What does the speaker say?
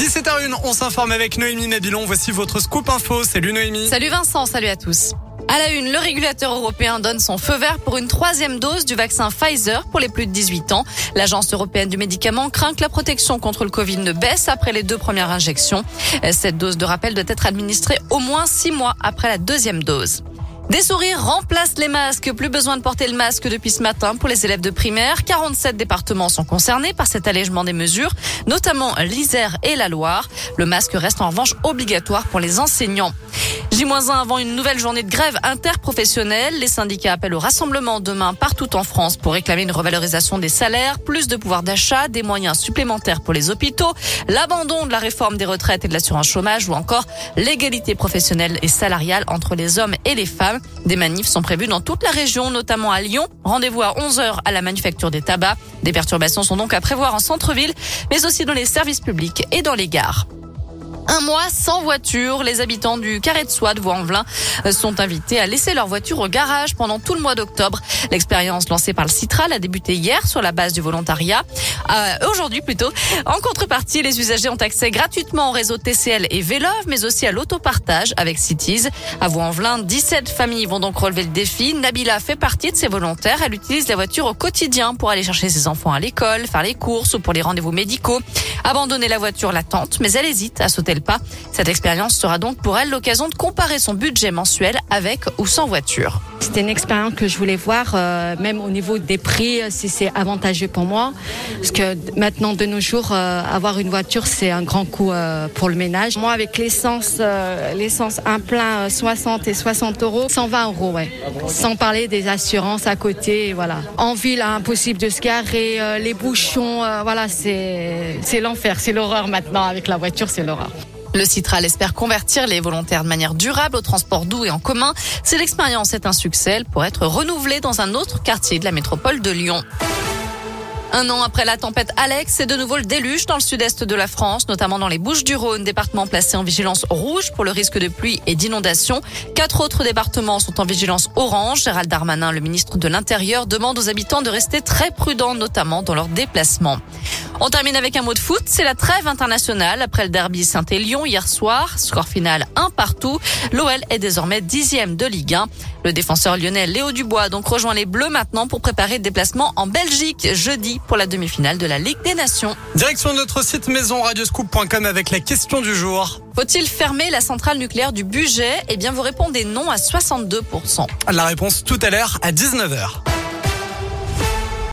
17h01, on s'informe avec Noémie Nabilon. Voici votre scoop info. Salut Noémie. Salut Vincent, salut à tous. À la une, le régulateur européen donne son feu vert pour une troisième dose du vaccin Pfizer pour les plus de 18 ans. L'agence européenne du médicament craint que la protection contre le Covid ne baisse après les deux premières injections. Cette dose de rappel doit être administrée au moins six mois après la deuxième dose. Des sourires remplacent les masques. Plus besoin de porter le masque depuis ce matin pour les élèves de primaire. 47 départements sont concernés par cet allègement des mesures, notamment l'Isère et la Loire. Le masque reste en revanche obligatoire pour les enseignants. J-1 avant une nouvelle journée de grève interprofessionnelle. Les syndicats appellent au rassemblement demain partout en France pour réclamer une revalorisation des salaires, plus de pouvoir d'achat, des moyens supplémentaires pour les hôpitaux, l'abandon de la réforme des retraites et de l'assurance chômage ou encore l'égalité professionnelle et salariale entre les hommes et les femmes. Des manifs sont prévus dans toute la région, notamment à Lyon. Rendez-vous à 11h à la manufacture des tabacs. Des perturbations sont donc à prévoir en centre-ville, mais aussi dans les services publics et dans les gares. Un mois sans voiture, les habitants du Carré de Soie de Vaux-en-Velin sont invités à laisser leur voiture au garage pendant tout le mois d'octobre. L'expérience lancée par le Citral a débuté hier sur la base du volontariat. Euh, Aujourd'hui plutôt. En contrepartie, les usagers ont accès gratuitement au réseau TCL et Vélove, mais aussi à l'autopartage avec Cities. À Vaux-en-Velin, 17 familles vont donc relever le défi. Nabila fait partie de ces volontaires. Elle utilise la voiture au quotidien pour aller chercher ses enfants à l'école, faire les courses ou pour les rendez-vous médicaux. Abandonner la voiture l'attente, mais elle hésite à sauter Cette expérience sera donc pour elle l'occasion de comparer son budget mensuel avec ou sans voiture. C'était une expérience que je voulais voir, euh, même au niveau des prix, si c'est avantageux pour moi. Parce que maintenant, de nos jours, euh, avoir une voiture, c'est un grand coût euh, pour le ménage. Moi, avec l'essence, euh, l'essence un plein 60 et 60 euros, 120 euros, ouais. Sans parler des assurances à côté, voilà. En ville, impossible de se garer, euh, les bouchons, euh, voilà, c'est c'est l'enfer, c'est l'horreur maintenant. Avec la voiture, c'est l'horreur. Le Citral espère convertir les volontaires de manière durable au transport doux et en commun. Si l'expérience est un succès, elle pourrait être renouvelée dans un autre quartier de la métropole de Lyon. Un an après la tempête Alex, c'est de nouveau le déluge dans le sud-est de la France, notamment dans les Bouches-du-Rhône, département placé en vigilance rouge pour le risque de pluie et d'inondation. Quatre autres départements sont en vigilance orange. Gérald Darmanin, le ministre de l'Intérieur, demande aux habitants de rester très prudents, notamment dans leurs déplacements. On termine avec un mot de foot. C'est la trêve internationale après le derby Saint-Élion hier soir. Score final un partout. L'OL est désormais dixième de Ligue 1. Le défenseur lyonnais Léo Dubois donc rejoint les Bleus maintenant pour préparer le déplacement en Belgique jeudi pour la demi-finale de la Ligue des Nations. Direction de notre site maison radioscoop.com avec la question du jour. Faut-il fermer la centrale nucléaire du budget Eh bien, vous répondez non à 62%. La réponse tout à l'heure à 19h.